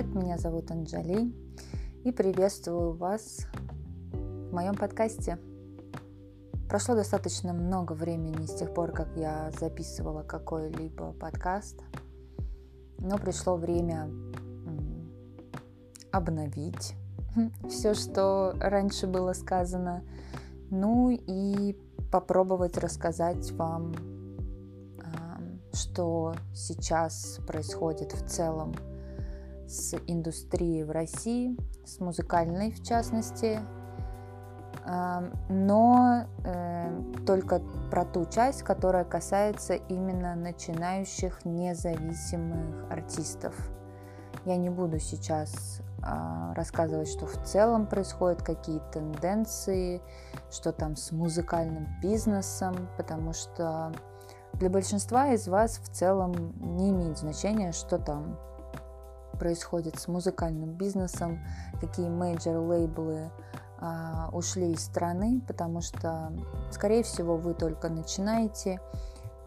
привет! Меня зовут Анджали и приветствую вас в моем подкасте. Прошло достаточно много времени с тех пор, как я записывала какой-либо подкаст, но пришло время обновить все, что раньше было сказано, ну и попробовать рассказать вам, что сейчас происходит в целом с индустрией в России, с музыкальной в частности, но э, только про ту часть, которая касается именно начинающих независимых артистов. Я не буду сейчас а, рассказывать, что в целом происходят, какие тенденции, что там с музыкальным бизнесом, потому что для большинства из вас в целом не имеет значения, что там происходит с музыкальным бизнесом, какие major-лейблы а, ушли из страны, потому что, скорее всего, вы только начинаете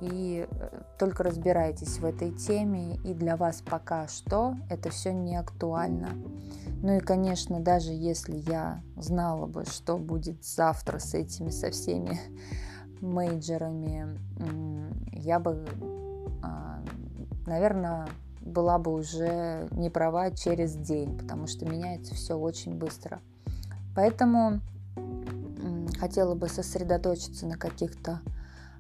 и э, только разбираетесь в этой теме, и для вас пока что это все не актуально. Ну и, конечно, даже если я знала бы, что будет завтра с этими, со всеми мейджерами, я бы, а, наверное, была бы уже не права через день, потому что меняется все очень быстро. Поэтому хотела бы сосредоточиться на каких-то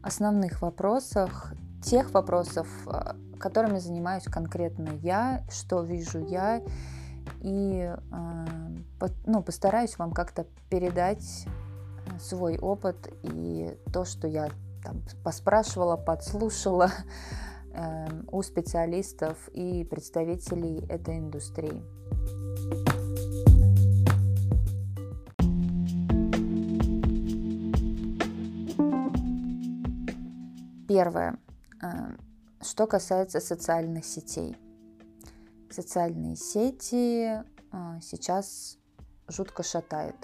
основных вопросах, тех вопросов, а, которыми занимаюсь конкретно я, что вижу я, и а, ну, постараюсь вам как-то передать свой опыт и то, что я там поспрашивала, подслушала э, у специалистов и представителей этой индустрии. Первое. Э, что касается социальных сетей. Социальные сети э, сейчас жутко шатает.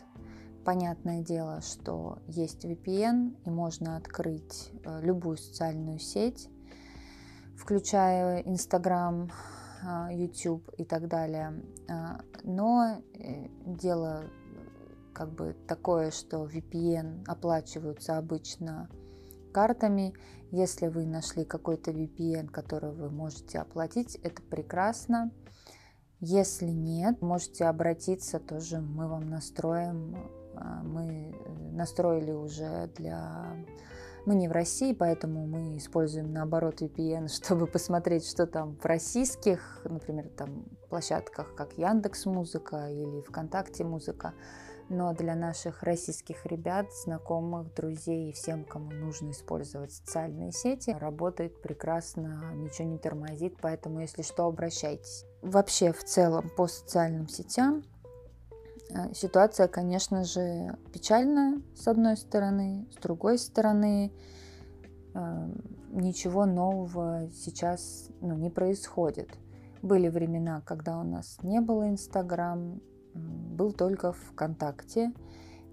Понятное дело, что есть VPN и можно открыть э, любую социальную сеть, включая Instagram, YouTube и так далее. Но дело как бы такое, что VPN оплачиваются обычно картами. Если вы нашли какой-то VPN, который вы можете оплатить, это прекрасно. Если нет, можете обратиться, тоже мы вам настроим. А, мы э, настроили уже для... Мы не в России, поэтому мы используем наоборот VPN, чтобы посмотреть, что там в российских, например, там площадках, как Яндекс Музыка или ВКонтакте Музыка но для наших российских ребят, знакомых, друзей и всем, кому нужно использовать социальные сети, работает прекрасно, ничего не тормозит, поэтому, если что, обращайтесь. Вообще, в целом, по социальным сетям ситуация, конечно же, печальная, с одной стороны, с другой стороны, э, ничего нового сейчас ну, не происходит. Были времена, когда у нас не было Инстаграм, был только ВКонтакте.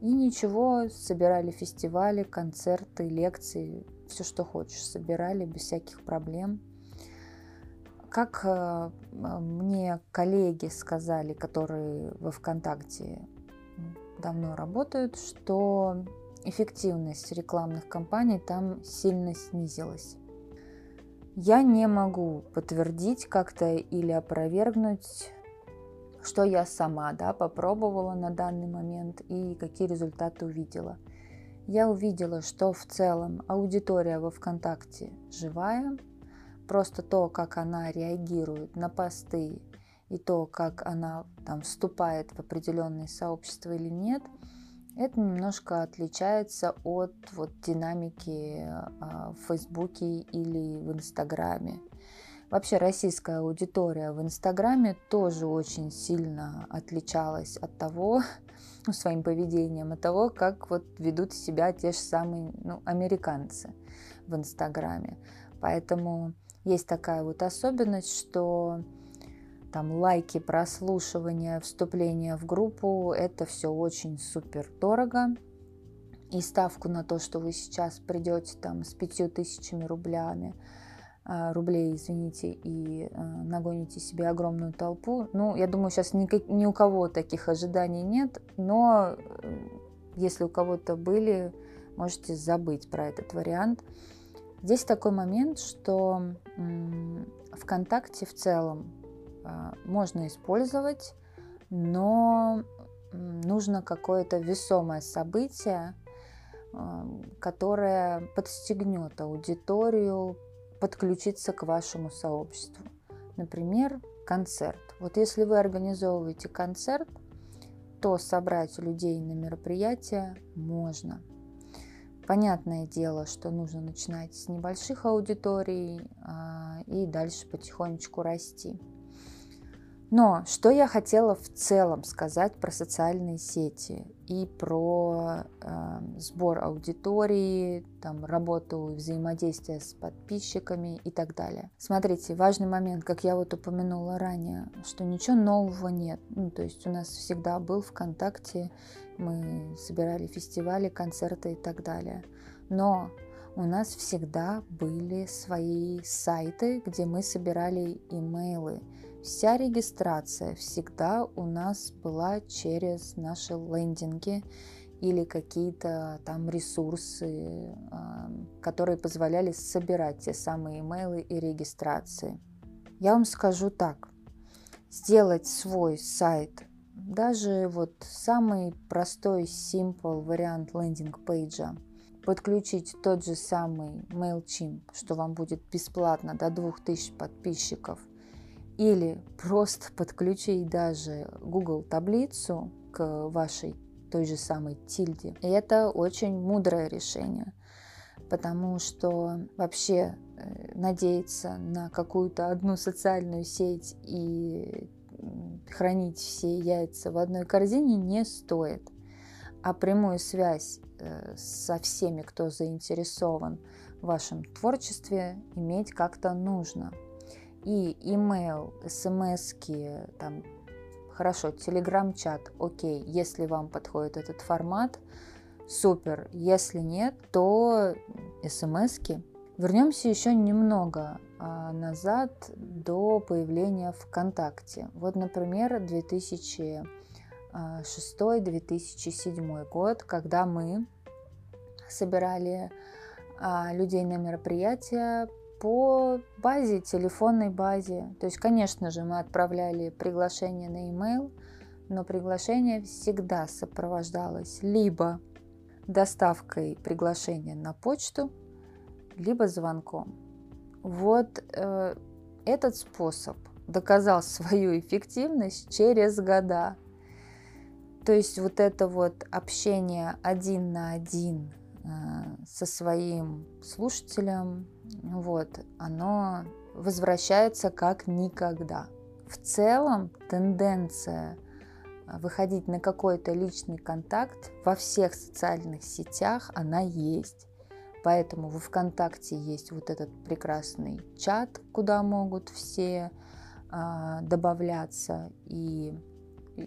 И ничего, собирали фестивали, концерты, лекции, все, что хочешь, собирали без всяких проблем. Как э, мне коллеги сказали, которые во ВКонтакте давно работают, что эффективность рекламных кампаний там сильно снизилась. Я не могу подтвердить как-то или опровергнуть что я сама да, попробовала на данный момент и какие результаты увидела. Я увидела, что в целом аудитория во ВКонтакте живая, просто то, как она реагирует на посты и то, как она там вступает в определенные сообщества или нет, это немножко отличается от вот, динамики а, в Фейсбуке или в Инстаграме. Вообще российская аудитория в Инстаграме тоже очень сильно отличалась от того, ну, своим поведением, от того, как вот ведут себя те же самые ну, американцы в Инстаграме. Поэтому есть такая вот особенность, что там лайки, прослушивания, вступление в группу, это все очень супер дорого. И ставку на то, что вы сейчас придете там с пятью тысячами рублями, а, рублей, извините, и а, нагоните себе огромную толпу. Ну, я думаю, сейчас ни, ни у кого таких ожиданий нет, но э, если у кого-то были, можете забыть про этот вариант. Здесь такой момент, что ВКонтакте в целом а, можно использовать, но нужно какое-то весомое событие, которое подстегнет аудиторию подключиться к вашему сообществу. Например, концерт. Вот если вы организовываете концерт, то собрать людей на мероприятие можно. Понятное дело, что нужно начинать с небольших аудиторий а, и дальше потихонечку расти. Но что я хотела в целом сказать про социальные сети и про э, сбор аудитории, там, работу и взаимодействие с подписчиками и так далее. Смотрите, важный момент, как я вот упомянула ранее, что ничего нового нет. Ну, то есть у нас всегда был ВКонтакте, мы собирали фестивали, концерты и так далее. Но у нас всегда были свои сайты, где мы собирали имейлы Вся регистрация всегда у нас была через наши лендинги или какие-то там ресурсы, а, которые позволяли собирать те самые имейлы и регистрации. Я вам скажу так, сделать свой сайт, даже вот самый простой, simple вариант лендинг-пейджа, подключить тот же самый MailChimp, что вам будет бесплатно до 2000 подписчиков – или просто подключить даже Google таблицу к вашей той же самой тильде. И это очень мудрое решение, потому что вообще э, надеяться на какую-то одну социальную сеть и хранить все яйца в одной корзине не стоит. А прямую связь э, со всеми, кто заинтересован в вашем творчестве, иметь как-то нужно – и email, смс, там, хорошо, телеграм-чат, окей, если вам подходит этот формат, супер, если нет, то смс -ки. Вернемся еще немного назад до появления ВКонтакте. Вот, например, 2006-2007 год, когда мы собирали а, людей на мероприятия по базе, телефонной базе. То есть, конечно же, мы отправляли приглашение на e-mail, но приглашение всегда сопровождалось либо доставкой приглашения на почту, либо звонком. Вот э, этот способ доказал свою эффективность через года. То есть вот это вот общение один на один э, со своим слушателем, вот, оно возвращается как никогда. В целом тенденция а, выходить на какой-то личный контакт во всех социальных сетях, она есть. Поэтому во ВКонтакте есть вот этот прекрасный чат, куда могут все а, добавляться. И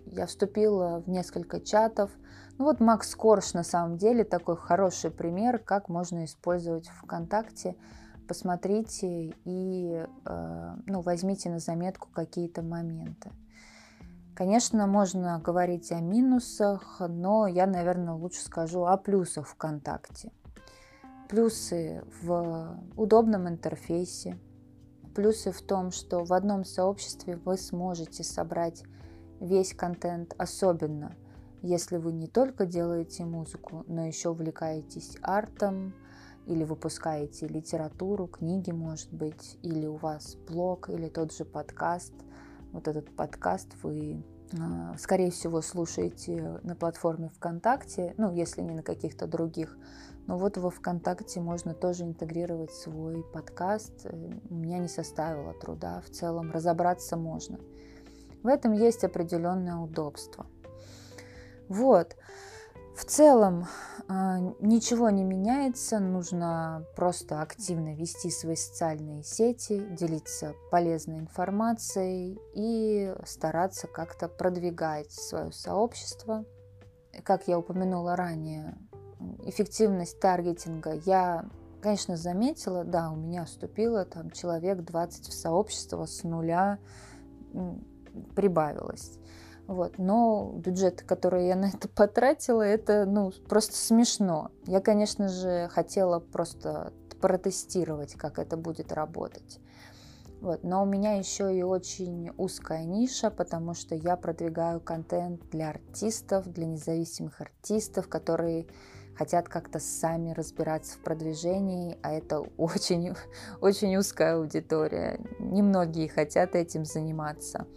я вступила в несколько чатов. Ну вот Макс Корж на самом деле такой хороший пример, как можно использовать ВКонтакте посмотрите и э, ну, возьмите на заметку какие-то моменты. Конечно, можно говорить о минусах, но я, наверное, лучше скажу о плюсах ВКонтакте. Плюсы в удобном интерфейсе, плюсы в том, что в одном сообществе вы сможете собрать весь контент, особенно если вы не только делаете музыку, но еще увлекаетесь артом, или выпускаете литературу, книги, может быть, или у вас блог, или тот же подкаст. Вот этот подкаст вы, а, скорее всего, слушаете на платформе ВКонтакте, ну, если не на каких-то других. Но вот во ВКонтакте можно тоже интегрировать свой подкаст. Э, у меня не составило труда, в целом разобраться можно. В этом есть определенное удобство. Вот. В целом а, ничего не меняется, нужно просто активно вести свои социальные сети, делиться полезной информацией и стараться как-то продвигать свое сообщество. Как я упомянула ранее, эффективность таргетинга я конечно, заметила, да, у меня вступило там человек 20 в сообщество с нуля прибавилось. Вот. Но бюджет, который я на это потратила, это ну, просто смешно. Я, конечно же, хотела просто протестировать, как это будет работать. Вот. Но у меня еще и очень узкая ниша, потому что я продвигаю контент для артистов, для независимых артистов, которые хотят как-то сами разбираться в продвижении, а это очень, очень узкая аудитория. Немногие хотят этим заниматься.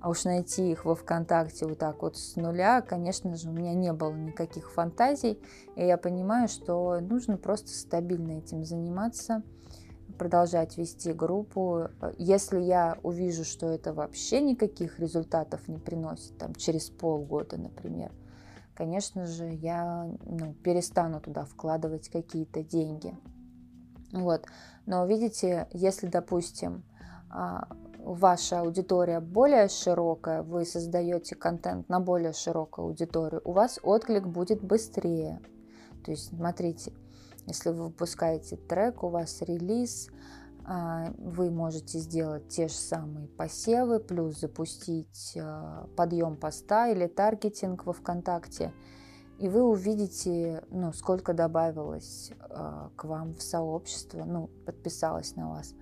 А уж найти их во ВКонтакте вот так вот с нуля, конечно же, у меня не было никаких фантазий. И я понимаю, что нужно просто стабильно этим заниматься, продолжать вести группу. Если я увижу, что это вообще никаких результатов не приносит, там, через полгода, например, конечно же, я ну, перестану туда вкладывать какие-то деньги. Вот. Но видите, если, допустим, а, ваша аудитория более широкая, вы создаете контент на более широкую аудиторию, у вас отклик будет быстрее. То есть, смотрите, если вы выпускаете трек, у вас релиз, вы можете сделать те же самые посевы, плюс запустить а, подъем поста или таргетинг во ВКонтакте, и вы увидите, ну, сколько добавилось а, к вам в сообщество, ну, подписалось на вас.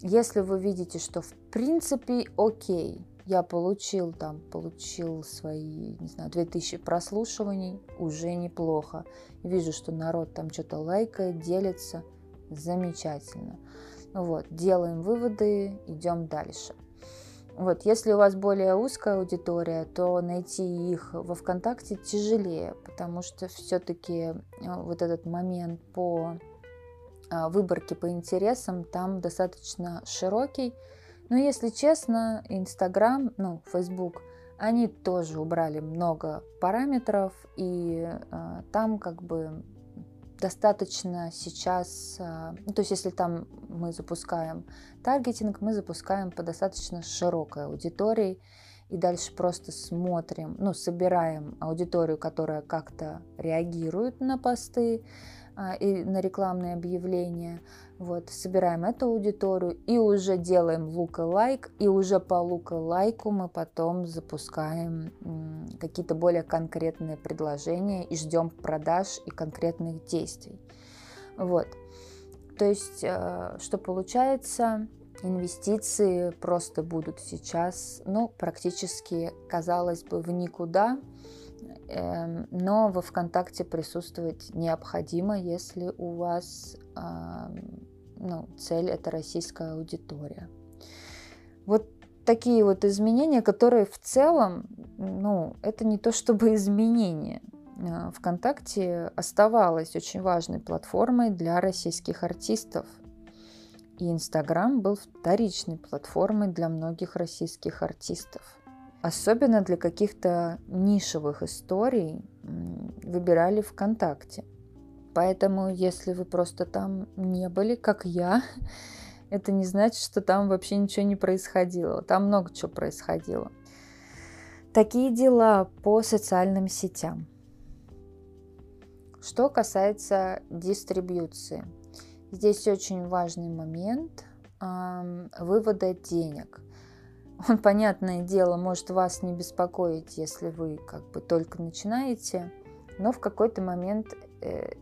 Если вы видите, что в принципе окей, я получил там, получил свои, не знаю, 2000 прослушиваний, уже неплохо. Вижу, что народ там что-то лайкает, делится, замечательно. Вот, делаем выводы, идем дальше. Вот, если у вас более узкая аудитория, то найти их во ВКонтакте тяжелее, потому что все-таки э, вот этот момент по а, выборки по интересам там достаточно широкий. Но если честно, Инстаграм, ну, Фейсбук, они тоже убрали много параметров, и э, там как бы достаточно сейчас, э, ну, то есть если там мы запускаем таргетинг, мы запускаем по достаточно широкой аудитории, и дальше просто смотрим, ну, собираем аудиторию, которая как-то реагирует на посты, а, и на рекламные объявления. Вот, собираем эту аудиторию и уже делаем лука-лайк, и уже по лука-лайку мы потом запускаем какие-то более конкретные предложения и ждем продаж и конкретных действий. Вот. То есть, э, что получается, инвестиции просто будут сейчас, ну, практически, казалось бы, в никуда, но во ВКонтакте присутствовать необходимо, если у вас ну, цель это российская аудитория. Вот такие вот изменения, которые в целом, ну, это не то чтобы изменения. Э, ВКонтакте оставалась очень важной платформой для российских артистов. И Инстаграм был вторичной платформой для многих российских артистов. Особенно для каких-то нишевых историй выбирали ВКонтакте. Поэтому, если вы просто там не были, как я, это не значит, что там вообще ничего не происходило. Там много чего происходило. Такие дела по социальным сетям. Что касается дистрибьюции. Здесь очень важный момент вывода денег – он, понятное дело, может вас не беспокоить, если вы как бы только начинаете, но в какой-то момент э,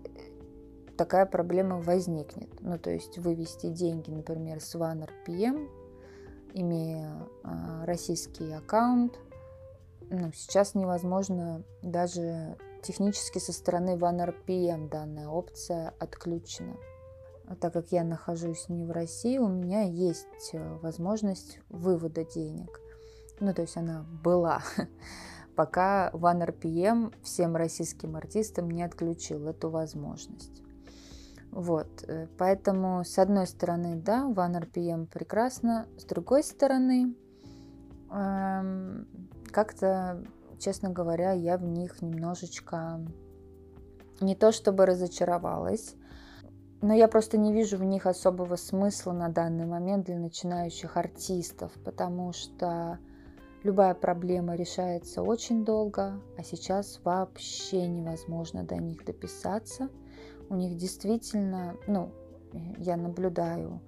такая проблема возникнет. Ну, то есть вывести деньги, например, с OneRPM, имея э, российский аккаунт, ну, сейчас невозможно даже технически со стороны OneRPM данная опция отключена. А так как я нахожусь не в России, у меня есть э, возможность вывода денег. Ну, то есть она была, пока OneRPM всем российским артистам не отключил эту возможность. Вот, э, поэтому с одной стороны, да, OneRPM прекрасно, с другой стороны, эм, как-то, честно говоря, я в них немножечко не то чтобы разочаровалась, но я просто не вижу в них особого смысла на данный момент для начинающих артистов, потому что любая проблема решается очень долго, а сейчас вообще невозможно до них дописаться. у них действительно, ну, я наблюдаю,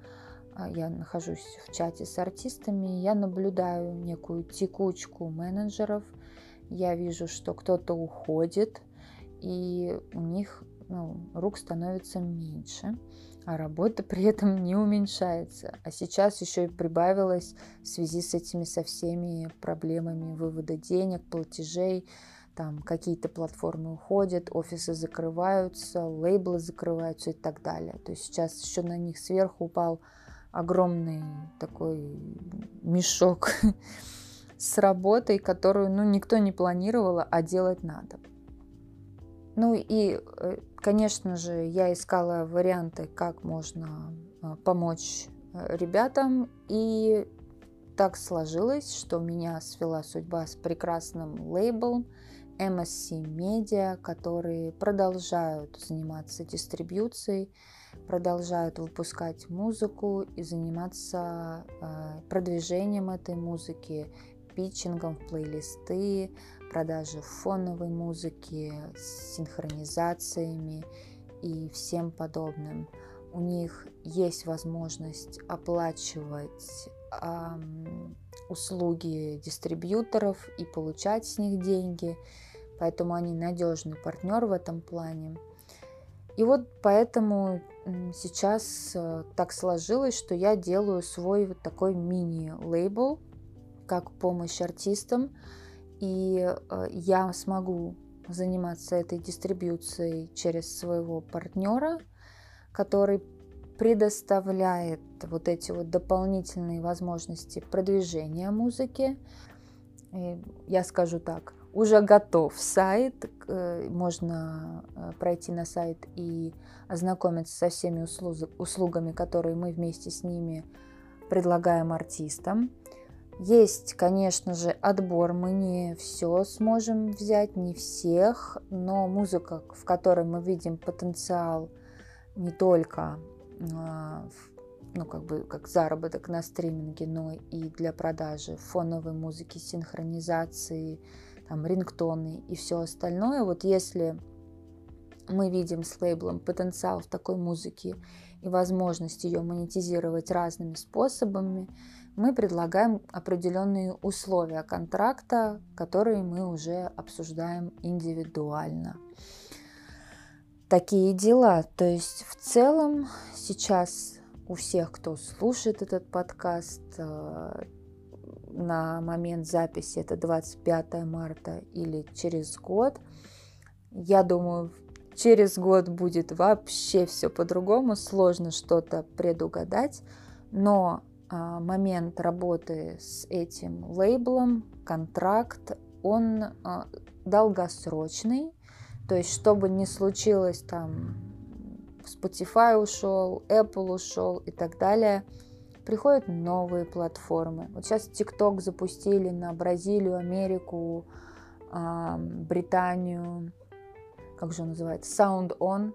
а, я нахожусь в чате с артистами, я наблюдаю некую текучку менеджеров, я вижу, что кто-то уходит, и у них ну, рук становится меньше, а работа при этом не уменьшается. А сейчас еще и прибавилось в связи с этими со всеми проблемами вывода денег, платежей, там какие-то платформы уходят, офисы закрываются, лейблы закрываются и так далее. То есть сейчас еще на них сверху упал огромный такой мешок с работой, которую ну, никто не планировал, а делать надо. Ну и, э, конечно же, я искала варианты, как можно а, помочь э, ребятам. И так сложилось, что меня свела судьба с прекрасным лейблом MSC Media, которые продолжают заниматься дистрибьюцией, продолжают выпускать музыку и заниматься э, продвижением этой музыки, питчингом в плейлисты, продажи фоновой музыки, с синхронизациями и всем подобным. У них есть возможность оплачивать эм, услуги дистрибьюторов и получать с них деньги, поэтому они надежный партнер в этом плане. И вот поэтому сейчас э, так сложилось, что я делаю свой вот такой мини-лейбл, как помощь артистам, и э, я смогу заниматься этой дистрибьюцией через своего партнера, который предоставляет вот эти вот дополнительные возможности продвижения музыки. И я скажу так, уже готов сайт, э, можно э, пройти на сайт и ознакомиться со всеми услугами, которые мы вместе с ними предлагаем артистам. Есть, конечно же, отбор, мы не все сможем взять, не всех, но музыка, в которой мы видим потенциал не только а, ну, как бы как заработок на стриминге, но и для продажи фоновой музыки, синхронизации, там, рингтоны и все остальное. Вот если мы видим с лейблом потенциал в такой музыке и возможность ее монетизировать разными способами, мы предлагаем определенные условия контракта, которые мы уже обсуждаем индивидуально. Такие дела. То есть в целом сейчас у всех, кто слушает этот подкаст, э, на момент записи это 25 марта или через год, я думаю, через год будет вообще все по-другому, сложно что-то предугадать, но момент работы с этим лейблом, контракт, он а, долгосрочный. То есть, что бы ни случилось, там Spotify ушел, Apple ушел и так далее, приходят новые платформы. Вот сейчас TikTok запустили на Бразилию, Америку, а, Британию, как же он называется, Sound On.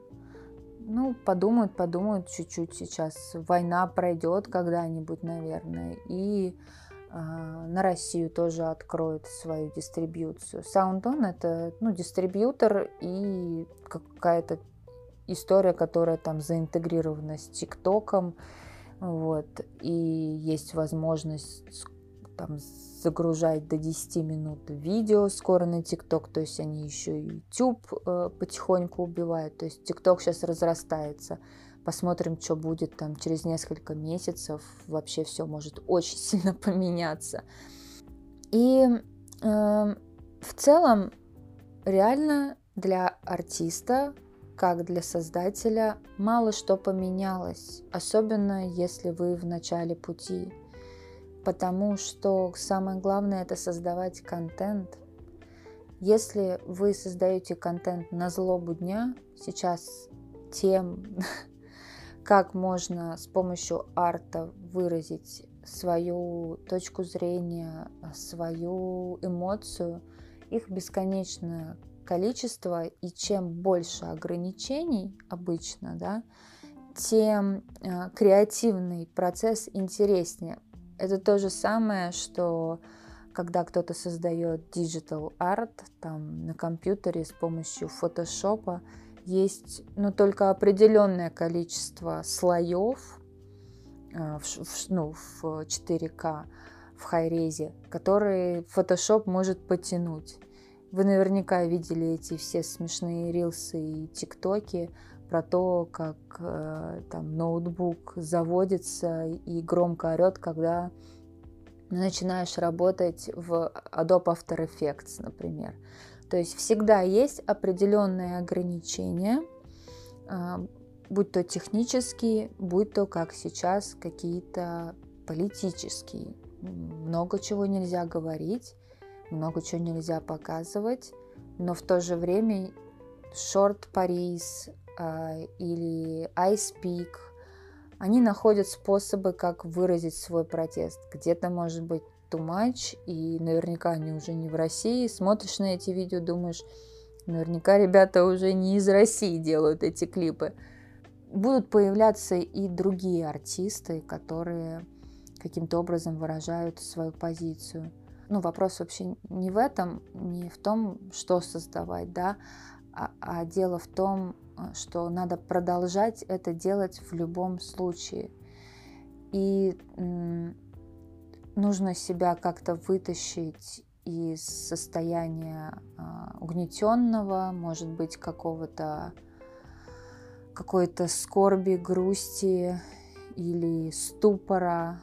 Ну, подумают, подумают чуть-чуть сейчас. Война пройдет когда-нибудь, наверное. И э, на Россию тоже откроют свою дистрибьюцию. SoundOn это ну, дистрибьютор и какая-то история, которая там заинтегрирована с ТикТоком. Вот. И есть возможность там загружать до 10 минут видео скоро на ТикТок, то есть они еще и YouTube э, потихоньку убивают, то есть ТикТок сейчас разрастается. Посмотрим, что будет там через несколько месяцев. Вообще все может очень сильно поменяться. И э, в целом реально для артиста, как для создателя, мало что поменялось, особенно если вы в начале пути потому что самое главное это создавать контент. Если вы создаете контент на злобу дня, сейчас тем, как можно с помощью арта выразить свою точку зрения, свою эмоцию, их бесконечное количество, и чем больше ограничений обычно, да, тем э, креативный процесс интереснее. Это то же самое, что когда кто-то создает digital art там на компьютере с помощью фотошопа, есть, ну, только определенное количество слоев э, в, в, ну, в 4К, в хайрезе, которые Photoshop может потянуть. Вы наверняка видели эти все смешные рилсы и тиктоки про то, как э, там ноутбук заводится и громко орет, когда начинаешь работать в Adobe After Effects, например. То есть всегда есть определенные ограничения, а, будь то технические, будь то, как сейчас, какие-то политические. Много чего нельзя говорить, много чего нельзя показывать, но в то же время Paris а, или Ice Peak, они находят способы, как выразить свой протест. Где-то, может быть, too much, и наверняка они уже не в России. Смотришь на эти видео, думаешь, наверняка ребята уже не из России делают эти клипы. Будут появляться и другие артисты, которые каким-то образом выражают свою позицию. Ну, вопрос вообще не в этом, не в том, что создавать, да, а, а дело в том, что надо продолжать это делать в любом случае. И нужно себя как-то вытащить из состояния э, угнетенного, может быть, какого-то какой-то скорби, грусти или ступора.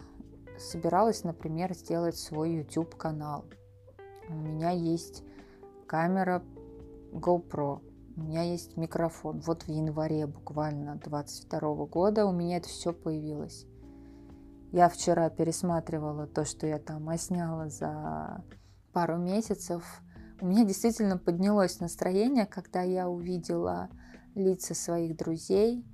Собиралась, например, сделать свой YouTube канал. У меня есть камера GoPro, у меня есть микрофон. Вот в январе буквально 22 года у меня это все появилось. Я вчера пересматривала то, что я там осняла за пару месяцев. У меня действительно поднялось настроение, когда я увидела лица своих друзей,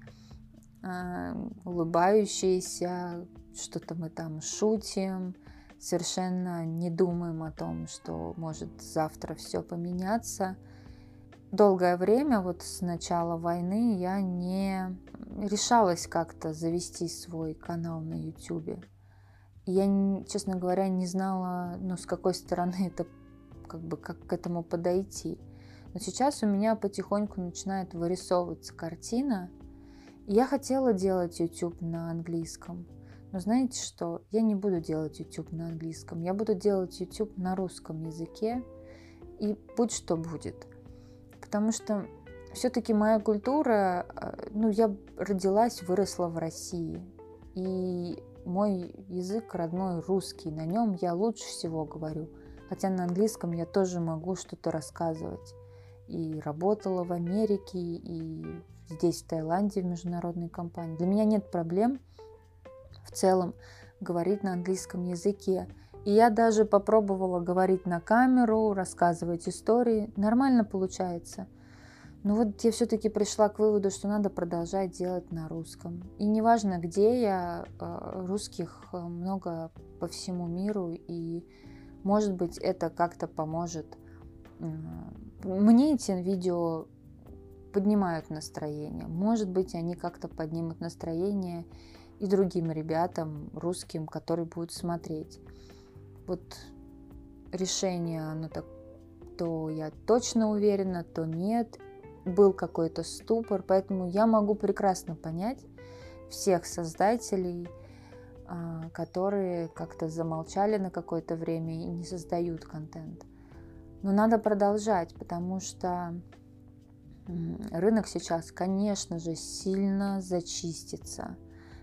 а, улыбающиеся, что-то мы там шутим, совершенно не думаем о том, что может завтра все поменяться – долгое время, вот с начала войны, я не решалась как-то завести свой канал на YouTube. Я, честно говоря, не знала, ну, с какой стороны это, как бы, как к этому подойти. Но сейчас у меня потихоньку начинает вырисовываться картина. И я хотела делать YouTube на английском. Но знаете что? Я не буду делать YouTube на английском. Я буду делать YouTube на русском языке. И будь что будет потому что все-таки моя культура, э, ну, я родилась, выросла в России, и мой язык родной русский, на нем я лучше всего говорю, хотя на английском я тоже могу что-то рассказывать. И работала в Америке, и здесь, в Таиланде, в международной компании. Для меня нет проблем в целом говорить на английском языке. И я даже попробовала говорить на камеру, рассказывать истории. Нормально получается. Но вот я все-таки пришла к выводу, что надо продолжать делать на русском. И неважно, где я, э, русских э, много по всему миру, и может быть это как-то поможет. Мне эти видео поднимают настроение. Может быть, они как-то поднимут настроение и другим ребятам, русским, которые будут смотреть вот решение, оно так, то я точно уверена, то нет. Был какой-то ступор, поэтому я могу прекрасно понять всех создателей, а, которые как-то замолчали на какое-то время и не создают контент. Но надо продолжать, потому что рынок сейчас, конечно же, сильно зачистится.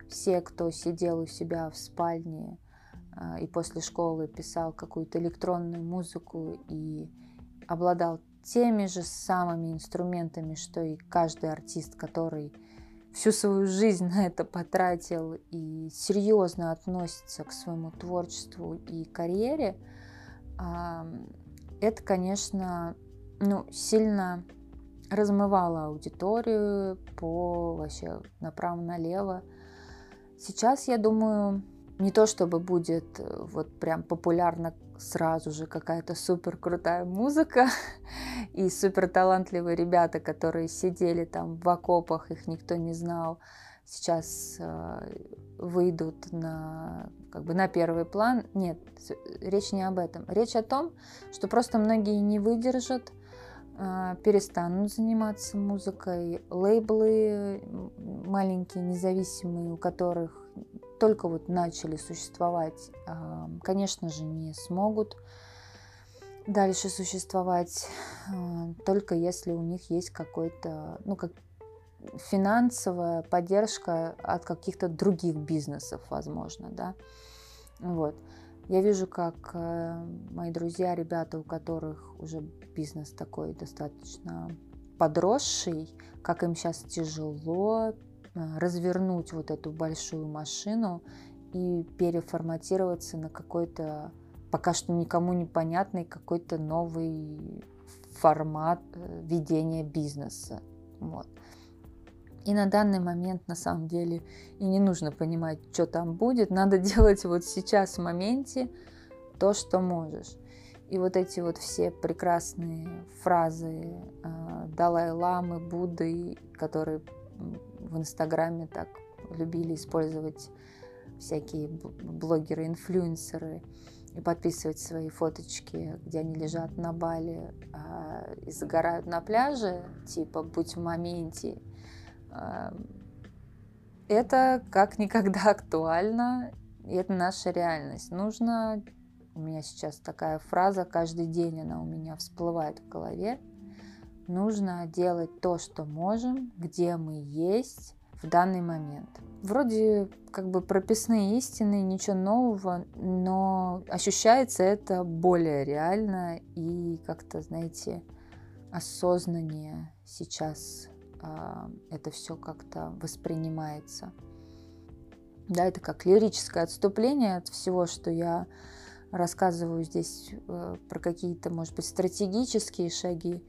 Все, кто сидел у себя в спальне и после школы писал какую-то электронную музыку и обладал теми же самыми инструментами, что и каждый артист, который всю свою жизнь на это потратил и серьезно относится к своему творчеству и карьере, а, это, конечно, ну, сильно размывало аудиторию по вообще направо-налево. Сейчас, я думаю, не то чтобы будет э, вот прям популярна сразу же какая-то супер крутая музыка и супер талантливые ребята, которые сидели там в окопах, их никто не знал, сейчас э, выйдут на как бы на первый план. Нет, речь не об этом. Речь о том, что просто многие не выдержат, а, перестанут заниматься музыкой. Лейблы маленькие, независимые, у которых только вот начали существовать, конечно же, не смогут дальше существовать, только если у них есть какой-то, ну, как финансовая поддержка от каких-то других бизнесов, возможно, да. Вот. Я вижу, как э, мои друзья, ребята, у которых уже бизнес такой достаточно подросший, как им сейчас тяжело развернуть вот эту большую машину и переформатироваться на какой-то пока что никому непонятный какой-то новый формат э, ведения бизнеса. Вот. И на данный момент на самом деле и не нужно понимать, что там будет. Надо делать вот сейчас в моменте то, что можешь. И вот эти вот все прекрасные фразы э, Далай-ламы, Будды, которые в Инстаграме так любили использовать всякие блогеры-инфлюенсеры и подписывать свои фоточки, где они лежат на Бали э, и загорают на пляже, типа «будь в моменте», это как никогда актуально, и это наша реальность. Нужно, у меня сейчас такая фраза, каждый день она у меня всплывает в голове, нужно делать то, что можем, где мы есть в данный момент. Вроде как бы прописные истины, ничего нового, но ощущается это более реально и как-то, знаете, осознаннее сейчас а, это все как-то воспринимается. Да, это как лирическое отступление от всего, что я рассказываю здесь э, про какие-то, может быть, стратегические шаги.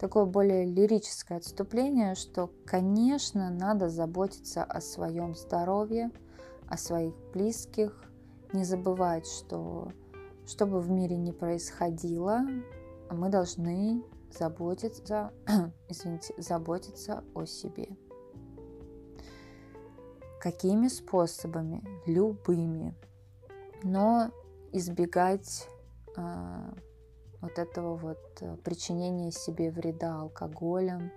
Такое более лирическое отступление, что, конечно, надо заботиться о своем здоровье, о своих близких, не забывать, что что бы в мире ни происходило, мы должны заботиться, извините, заботиться о себе. Какими способами? Любыми. Но избегать э, вот этого вот э, причинения себе вреда алкоголем,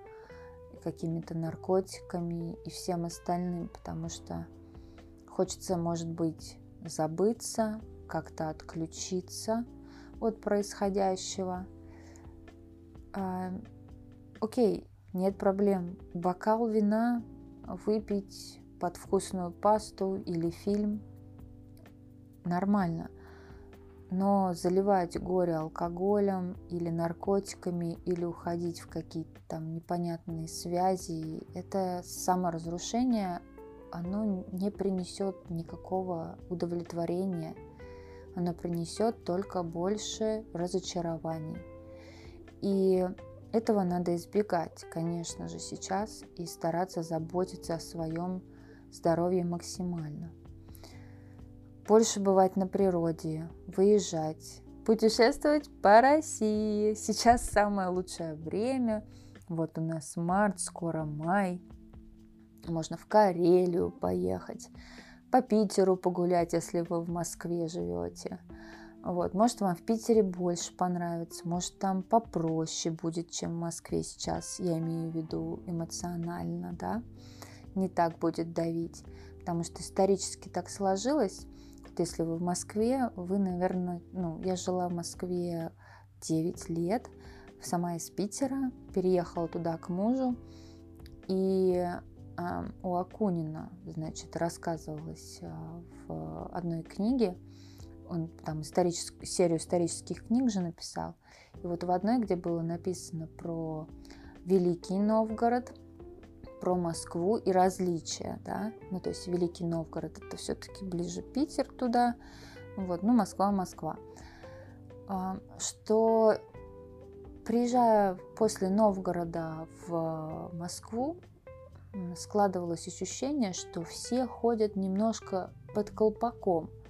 какими-то наркотиками и всем остальным, потому что хочется, может быть, забыться, как-то отключиться от происходящего – а, окей, нет проблем. Бокал вина выпить под вкусную пасту или фильм нормально. Но заливать горе алкоголем или наркотиками или уходить в какие-то там непонятные связи, это саморазрушение, оно не принесет никакого удовлетворения. Оно принесет только больше разочарований. И этого надо избегать, конечно же, сейчас и стараться заботиться о своем здоровье максимально. Больше бывать на природе, выезжать, путешествовать по России. Сейчас самое лучшее время. Вот у нас март, скоро май. Можно в Карелию поехать, по Питеру погулять, если вы в Москве живете. Вот, может, вам в Питере больше понравится, может, там попроще будет, чем в Москве сейчас, я имею в виду эмоционально, да, не так будет давить, потому что исторически так сложилось, вот если вы в Москве, вы, наверное, ну, я жила в Москве 9 лет, сама из Питера, переехала туда к мужу, и э, у Акунина, значит, рассказывалось э, в одной книге, он там историческую, серию исторических книг же написал. И вот в одной, где было написано про Великий Новгород, про Москву и различия, да, ну то есть Великий Новгород это все-таки ближе Питер туда, вот, ну Москва, Москва, а, что приезжая после Новгорода в Москву, складывалось ощущение, что все ходят немножко под колпаком –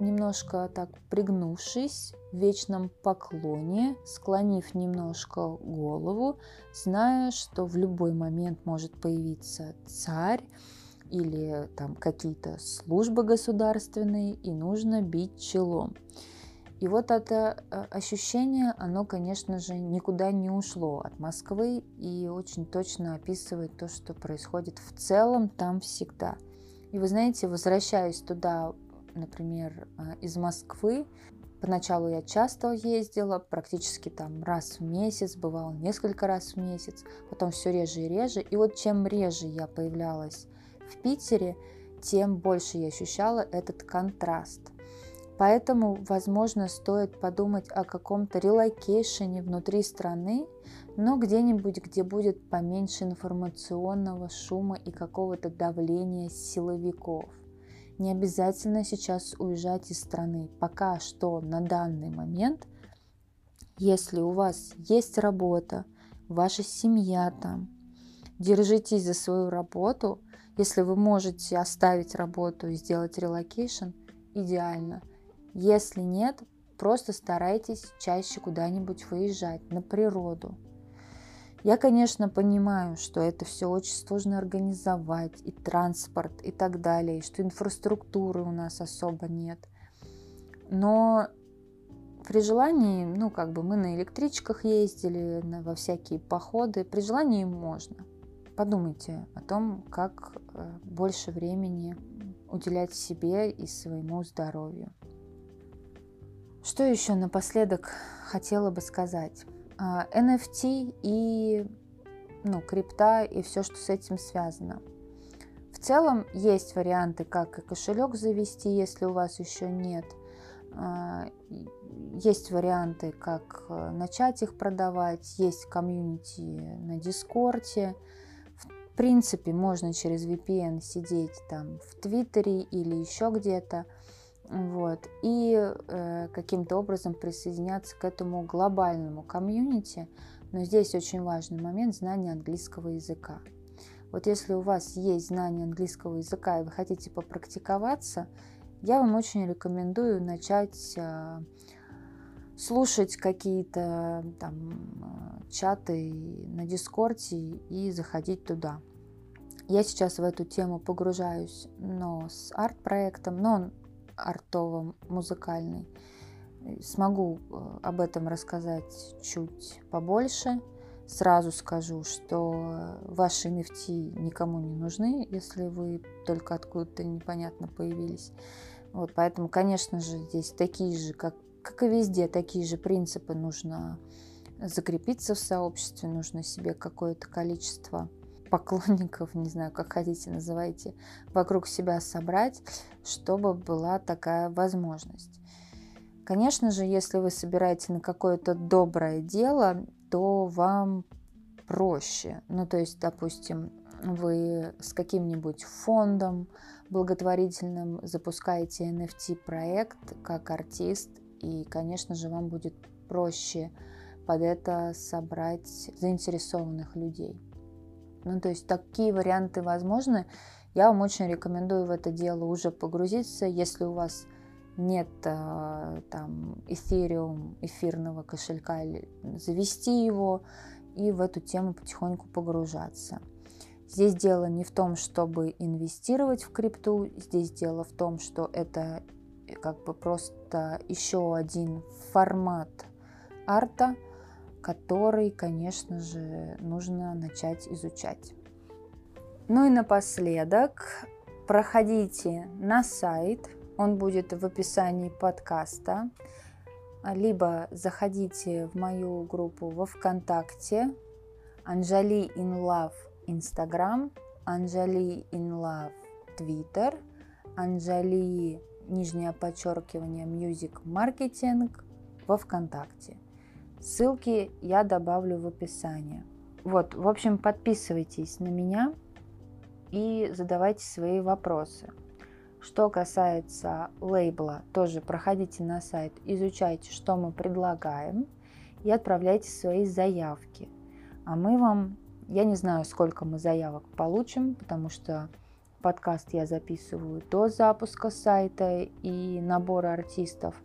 немножко так пригнувшись в вечном поклоне, склонив немножко голову, зная, что в любой момент может появиться царь или там какие-то службы государственные, и нужно бить челом. И вот это э, ощущение, оно, конечно же, никуда не ушло от Москвы и очень точно описывает то, что происходит в целом там всегда. И вы знаете, возвращаясь туда, например, э, из Москвы, Поначалу я часто ездила, практически там раз в месяц, бывало несколько раз в месяц, потом все реже и реже. И вот чем реже я появлялась в Питере, тем больше я ощущала этот контраст. Поэтому, возможно, стоит подумать о каком-то релокейшене внутри страны, но где-нибудь, где будет поменьше информационного шума и какого-то давления силовиков – не обязательно сейчас уезжать из страны. Пока что на данный момент, если у вас есть работа, ваша семья там, держитесь за свою работу. Если вы можете оставить работу и сделать relocation, идеально. Если нет, просто старайтесь чаще куда-нибудь выезжать на природу, я, конечно, понимаю, что это все очень сложно организовать, и транспорт, и так далее, и что инфраструктуры у нас особо нет. Но при желании, ну, как бы мы на электричках ездили, на, во всякие походы, при желании можно. Подумайте о том, как э, больше времени уделять себе и своему здоровью. Что еще напоследок хотела бы сказать? NFT а, и ну, крипта и все, что с этим связано. В целом есть варианты, как и кошелек завести, если у вас еще нет. А, есть варианты, как э, начать их продавать, есть комьюнити на Дискорде. В принципе, можно через VPN сидеть там в Твиттере или еще где-то вот, и э, каким-то образом присоединяться к этому глобальному комьюнити. Но здесь очень важный момент знания английского языка. Вот если у вас есть знание английского языка и вы хотите попрактиковаться, я вам очень рекомендую начать э, слушать какие-то там э, чаты на Дискорде и заходить туда. Я сейчас в эту тему погружаюсь, но с арт-проектом, но он артово-музыкальный. Смогу э, об этом рассказать чуть побольше. Сразу скажу, что ваши NFT никому не нужны, если вы только откуда-то непонятно появились. Вот, поэтому, конечно же, здесь такие же, как, как и везде, такие же принципы нужно закрепиться в сообществе, нужно себе какое-то количество поклонников, не знаю, как хотите называйте, вокруг себя собрать, чтобы была такая возможность. Конечно же, если вы собираете на какое-то доброе дело, то вам проще. Ну, то есть, допустим, вы с каким-нибудь фондом благотворительным запускаете NFT-проект как артист, и, конечно же, вам будет проще под это собрать заинтересованных людей. Ну, то есть такие варианты возможны. Я вам очень рекомендую в это дело уже погрузиться, если у вас нет э, там эфириум, эфирного кошелька, или завести его и в эту тему потихоньку погружаться. Здесь дело не в том, чтобы инвестировать в крипту, здесь дело в том, что это э, как бы просто еще один формат арта, который, конечно же, нужно начать изучать. Ну и напоследок, проходите на сайт, он будет в описании подкаста, либо заходите в мою группу во ВКонтакте Анжали in Love Instagram, Анжали in Love Twitter, Анжали нижнее подчеркивание Music Marketing во ВКонтакте. Ссылки я добавлю в описание. Вот, в общем, подписывайтесь на меня и задавайте свои вопросы. Что касается лейбла, тоже проходите на сайт, изучайте, что мы предлагаем и отправляйте свои заявки. А мы вам, я не знаю, сколько мы заявок получим, потому что подкаст я записываю до запуска сайта и набора артистов.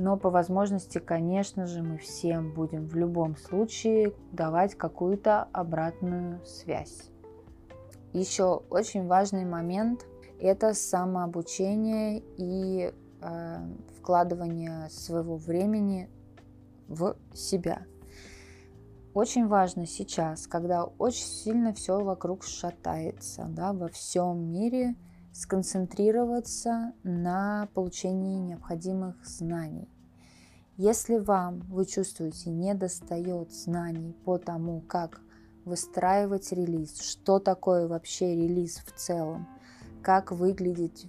Но по возможности, конечно же, мы всем будем в любом случае давать какую-то обратную связь. Еще очень важный момент – это самообучение и э, вкладывания своего времени в себя. Очень важно сейчас, когда очень сильно все вокруг шатается, да, во всем мире сконцентрироваться на получении необходимых знаний. Если вам, вы чувствуете, не достает знаний по тому, как выстраивать релиз, что такое вообще релиз в целом, как выглядит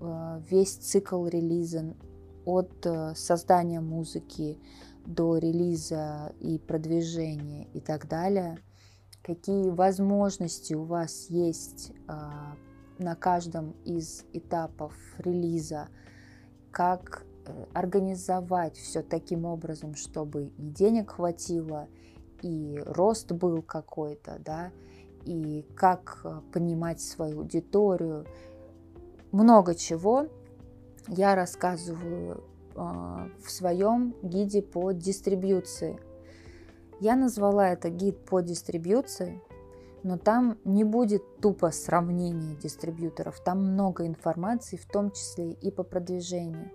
э, весь цикл релиза от э, создания музыки до релиза и продвижения и так далее, какие возможности у вас есть а, на каждом из этапов релиза, как э, организовать все таким образом, чтобы и денег хватило, и рост был какой-то, да, и как э, понимать свою аудиторию. Много чего я рассказываю а, в своем гиде по дистрибьюции. Я назвала это гид по дистрибьюции, но там не будет тупо сравнения дистрибьюторов, там много информации, в том числе и по продвижению,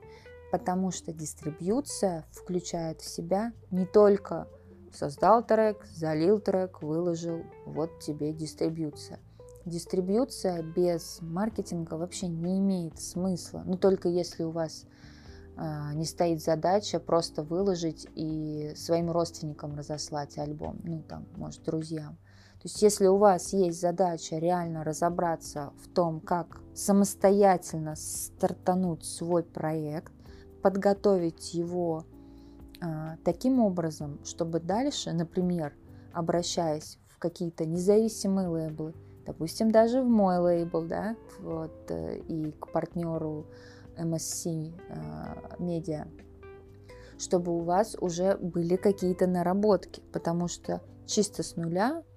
потому что дистрибьюция включает в себя не только создал трек, залил трек, выложил, вот тебе дистрибьюция. Дистрибьюция без маркетинга вообще не имеет смысла, ну только если у вас а, не стоит задача просто выложить и своим родственникам разослать альбом, ну там, может, друзьям. То есть если у вас есть задача реально разобраться в том, как самостоятельно стартануть свой проект, подготовить его а, таким образом, чтобы дальше, например, обращаясь в какие-то независимые лейблы, допустим, даже в мой лейбл, да, вот, э, и к партнеру MSC медиа, чтобы у вас уже были какие-то наработки, потому что чисто с нуля а,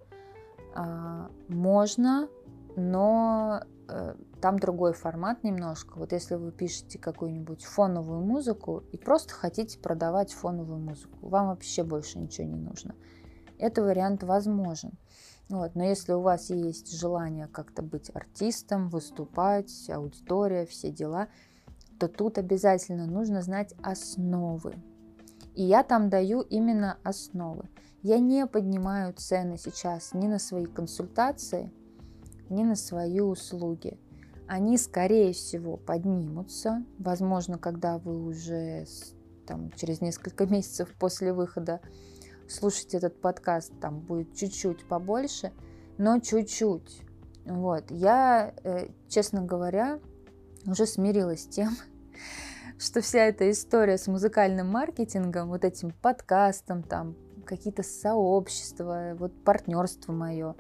можно, но э, там другой формат немножко. Вот если вы пишете какую-нибудь фоновую музыку и просто хотите продавать фоновую музыку, вам вообще больше ничего не нужно. Это вариант возможен. Вот. Но если у вас есть желание как-то быть артистом, выступать, аудитория, все дела – то тут обязательно нужно знать основы. И я там даю именно основы. Я не поднимаю цены сейчас ни на свои консультации, ни на свои услуги. Они, скорее всего, поднимутся. Возможно, когда вы уже там, через несколько месяцев после выхода слушаете этот подкаст, там будет чуть-чуть побольше, но чуть-чуть. Вот. Я, э, честно говоря, уже смирилась с тем, что вся эта история с музыкальным маркетингом, вот этим подкастом, там какие-то сообщества, вот партнерство мое,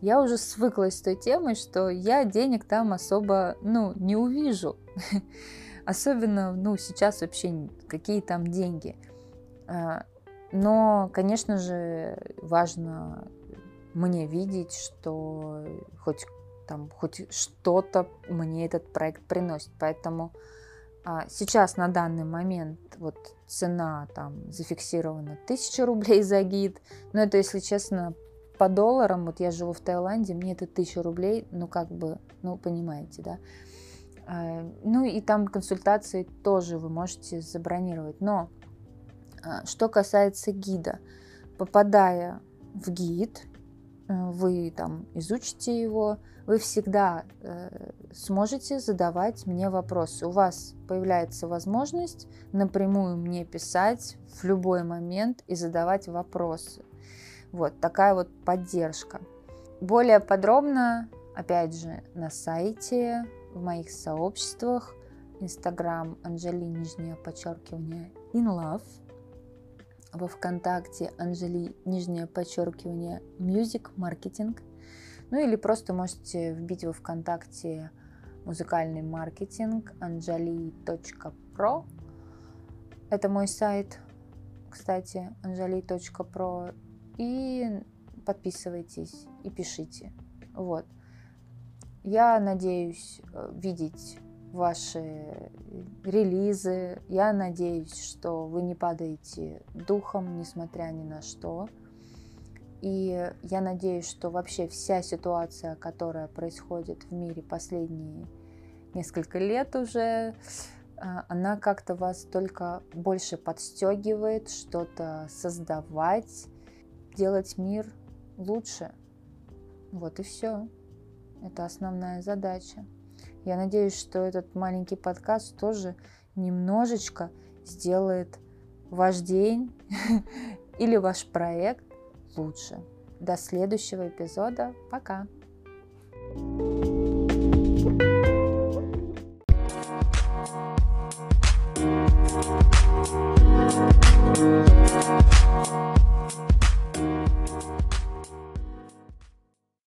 я уже свыклась с той темой, что я денег там особо, ну, не увижу. Особенно, ну, сейчас вообще какие там деньги. А, но, конечно же, важно мне видеть, что хоть там хоть что-то мне этот проект приносит. Поэтому сейчас на данный момент вот цена там зафиксирована 1000 рублей за гид. Но это, если честно, по долларам, вот я живу в Таиланде, мне это 1000 рублей, ну как бы, ну понимаете, да. А, ну и там консультации тоже вы можете забронировать. Но а, что касается гида, попадая в гид, вы там изучите его, вы всегда э, сможете задавать мне вопросы. У вас появляется возможность напрямую мне писать в любой момент и задавать вопросы. Вот такая вот поддержка. Более подробно, опять же, на сайте, в моих сообществах, Инстаграм Анжели, нижнее подчеркивание, in love, во Вконтакте Анжели, нижнее подчеркивание, music marketing – ну или просто можете вбить во ВКонтакте музыкальный маркетинг anjali.pro. Это мой сайт, кстати, anjali.pro. И подписывайтесь и пишите. Вот. Я надеюсь э, видеть ваши релизы. Я надеюсь, что вы не падаете духом, несмотря ни на что. И я надеюсь, что вообще вся ситуация, которая происходит в мире последние несколько лет уже, а, она как-то вас только больше подстегивает что-то создавать, делать мир лучше. Вот и все. Это основная задача. Я надеюсь, что этот маленький подкаст тоже немножечко сделает ваш день или ваш проект лучше. До следующего эпизода. Пока!